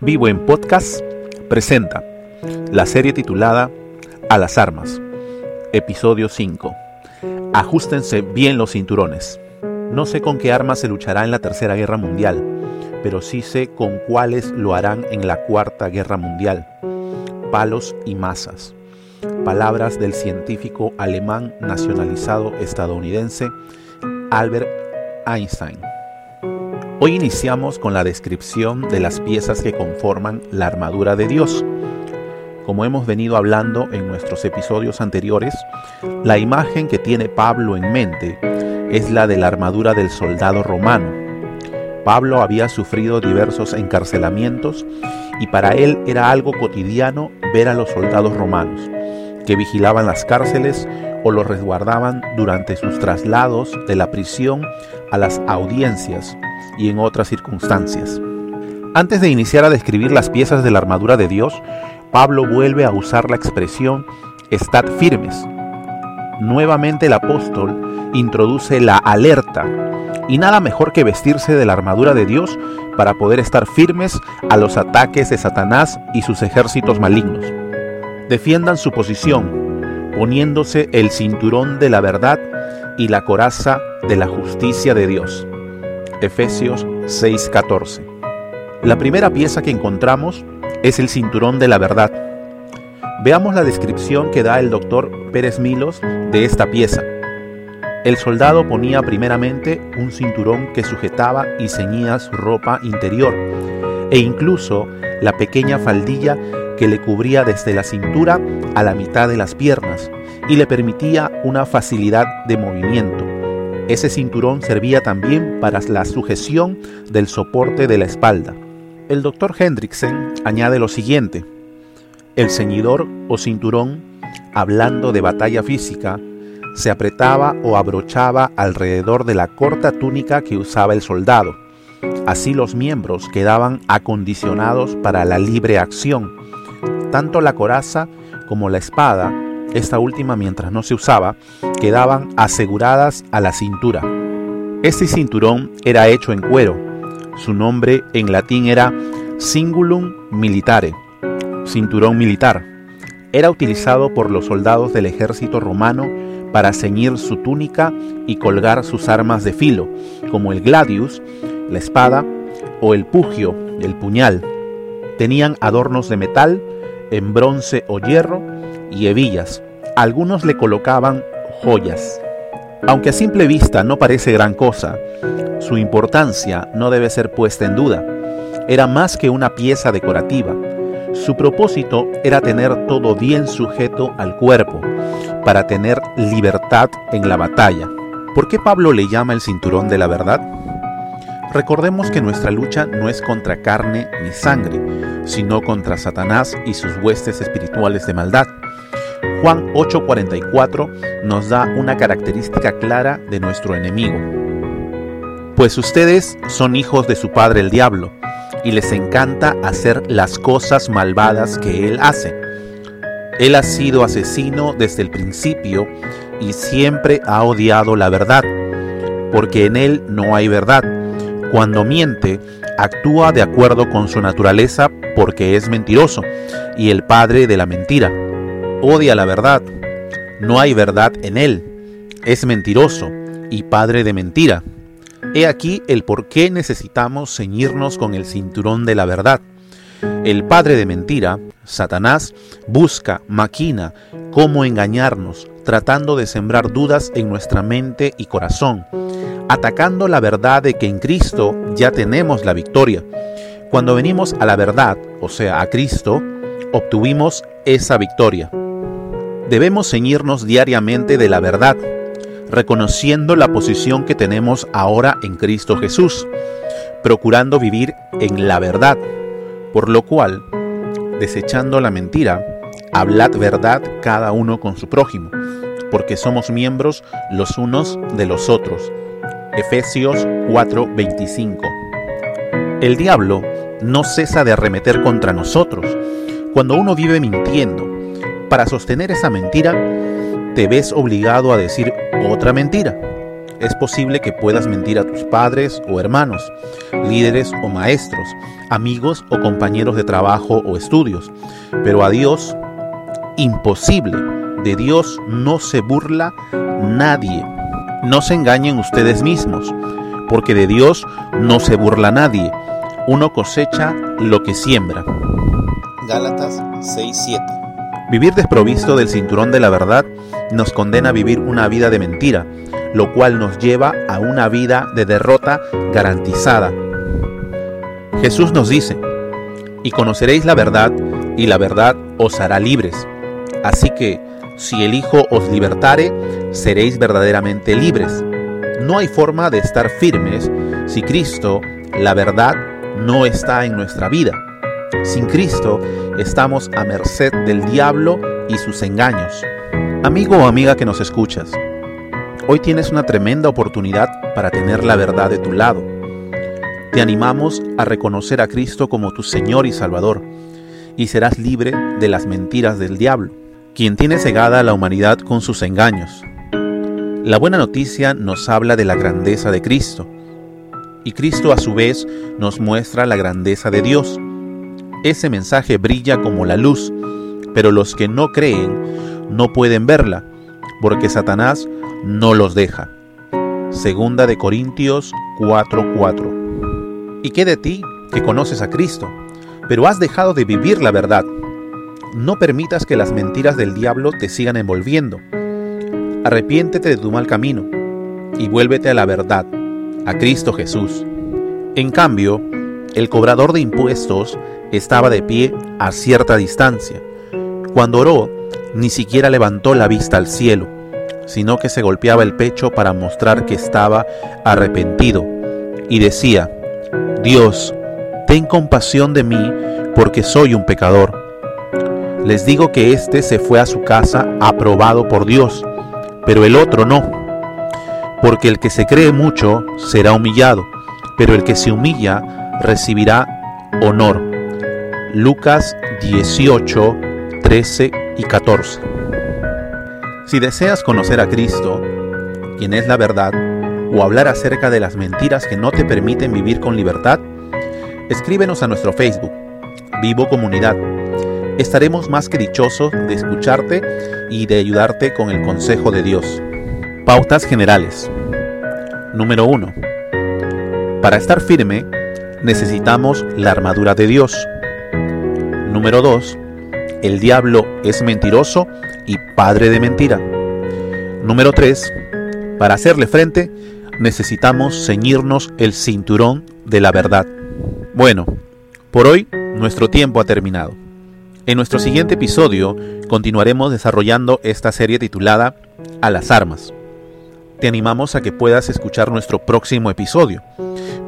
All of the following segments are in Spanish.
Vivo en Podcast presenta la serie titulada A las Armas, episodio 5. Ajustense bien los cinturones. No sé con qué armas se luchará en la Tercera Guerra Mundial, pero sí sé con cuáles lo harán en la Cuarta Guerra Mundial. Palos y masas. Palabras del científico alemán nacionalizado estadounidense Albert Einstein. Hoy iniciamos con la descripción de las piezas que conforman la armadura de Dios. Como hemos venido hablando en nuestros episodios anteriores, la imagen que tiene Pablo en mente es la de la armadura del soldado romano. Pablo había sufrido diversos encarcelamientos y para él era algo cotidiano ver a los soldados romanos, que vigilaban las cárceles o los resguardaban durante sus traslados de la prisión a las audiencias y en otras circunstancias. Antes de iniciar a describir las piezas de la armadura de Dios, Pablo vuelve a usar la expresión estad firmes. Nuevamente el apóstol introduce la alerta y nada mejor que vestirse de la armadura de Dios para poder estar firmes a los ataques de Satanás y sus ejércitos malignos. Defiendan su posición, poniéndose el cinturón de la verdad y la coraza de la justicia de Dios. Efesios 6:14. La primera pieza que encontramos es el cinturón de la verdad. Veamos la descripción que da el doctor Pérez Milos de esta pieza. El soldado ponía primeramente un cinturón que sujetaba y ceñía su ropa interior e incluso la pequeña faldilla que le cubría desde la cintura a la mitad de las piernas y le permitía una facilidad de movimiento. Ese cinturón servía también para la sujeción del soporte de la espalda. El doctor Hendrickson añade lo siguiente. El ceñidor o cinturón, hablando de batalla física, se apretaba o abrochaba alrededor de la corta túnica que usaba el soldado. Así los miembros quedaban acondicionados para la libre acción. Tanto la coraza como la espada esta última mientras no se usaba, quedaban aseguradas a la cintura. Este cinturón era hecho en cuero. Su nombre en latín era cingulum militare, cinturón militar. Era utilizado por los soldados del ejército romano para ceñir su túnica y colgar sus armas de filo, como el gladius, la espada, o el pugio, el puñal. Tenían adornos de metal, en bronce o hierro, y hebillas. Algunos le colocaban joyas. Aunque a simple vista no parece gran cosa, su importancia no debe ser puesta en duda. Era más que una pieza decorativa. Su propósito era tener todo bien sujeto al cuerpo, para tener libertad en la batalla. ¿Por qué Pablo le llama el cinturón de la verdad? Recordemos que nuestra lucha no es contra carne ni sangre, sino contra Satanás y sus huestes espirituales de maldad. Juan 8:44 nos da una característica clara de nuestro enemigo. Pues ustedes son hijos de su padre el diablo, y les encanta hacer las cosas malvadas que él hace. Él ha sido asesino desde el principio y siempre ha odiado la verdad, porque en él no hay verdad. Cuando miente, actúa de acuerdo con su naturaleza porque es mentiroso y el padre de la mentira odia la verdad. No hay verdad en él. Es mentiroso y padre de mentira. He aquí el por qué necesitamos ceñirnos con el cinturón de la verdad. El padre de mentira, Satanás, busca, maquina cómo engañarnos, tratando de sembrar dudas en nuestra mente y corazón, atacando la verdad de que en Cristo ya tenemos la victoria. Cuando venimos a la verdad, o sea, a Cristo, obtuvimos esa victoria. Debemos ceñirnos diariamente de la verdad, reconociendo la posición que tenemos ahora en Cristo Jesús, procurando vivir en la verdad, por lo cual, desechando la mentira, hablad verdad cada uno con su prójimo, porque somos miembros los unos de los otros. Efesios 4:25 El diablo no cesa de arremeter contra nosotros. Cuando uno vive mintiendo, para sostener esa mentira, te ves obligado a decir otra mentira. es posible que puedas mentir a tus padres o hermanos, líderes o maestros, amigos o compañeros de trabajo o estudios, pero a Dios, imposible. De Dios no se burla nadie. No se engañen ustedes mismos, porque de Dios no se burla nadie. Uno cosecha lo que siembra. Gálatas 6:7 Vivir desprovisto del cinturón de la verdad nos condena a vivir una vida de mentira, lo cual nos lleva a una vida de derrota garantizada. Jesús nos dice, y conoceréis la verdad, y la verdad os hará libres. Así que, si el Hijo os libertare, seréis verdaderamente libres. No hay forma de estar firmes si Cristo, la verdad, no está en nuestra vida. Sin Cristo estamos a merced del diablo y sus engaños. Amigo o amiga que nos escuchas, hoy tienes una tremenda oportunidad para tener la verdad de tu lado. Te animamos a reconocer a Cristo como tu Señor y Salvador, y serás libre de las mentiras del diablo, quien tiene cegada a la humanidad con sus engaños. La buena noticia nos habla de la grandeza de Cristo, y Cristo a su vez nos muestra la grandeza de Dios. Ese mensaje brilla como la luz, pero los que no creen no pueden verla, porque Satanás no los deja. Segunda de Corintios 4:4. ¿Y qué de ti que conoces a Cristo, pero has dejado de vivir la verdad? No permitas que las mentiras del diablo te sigan envolviendo. Arrepiéntete de tu mal camino y vuélvete a la verdad, a Cristo Jesús. En cambio, el cobrador de impuestos estaba de pie a cierta distancia. Cuando oró, ni siquiera levantó la vista al cielo, sino que se golpeaba el pecho para mostrar que estaba arrepentido, y decía, Dios, ten compasión de mí, porque soy un pecador. Les digo que éste se fue a su casa aprobado por Dios, pero el otro no. Porque el que se cree mucho será humillado, pero el que se humilla recibirá honor. Lucas 18, 13 y 14. Si deseas conocer a Cristo, quien es la verdad, o hablar acerca de las mentiras que no te permiten vivir con libertad, escríbenos a nuestro Facebook, Vivo Comunidad. Estaremos más que dichosos de escucharte y de ayudarte con el consejo de Dios. Pautas generales. Número 1. Para estar firme, necesitamos la armadura de Dios. Número 2. El diablo es mentiroso y padre de mentira. Número 3. Para hacerle frente, necesitamos ceñirnos el cinturón de la verdad. Bueno, por hoy nuestro tiempo ha terminado. En nuestro siguiente episodio continuaremos desarrollando esta serie titulada A las armas. Te animamos a que puedas escuchar nuestro próximo episodio.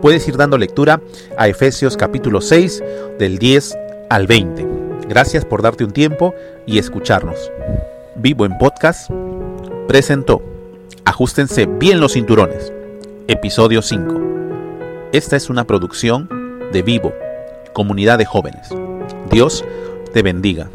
Puedes ir dando lectura a Efesios capítulo 6 del 10 al 20. Gracias por darte un tiempo y escucharnos. Vivo en Podcast presentó Ajustense bien los cinturones. Episodio 5. Esta es una producción de Vivo, comunidad de jóvenes. Dios te bendiga.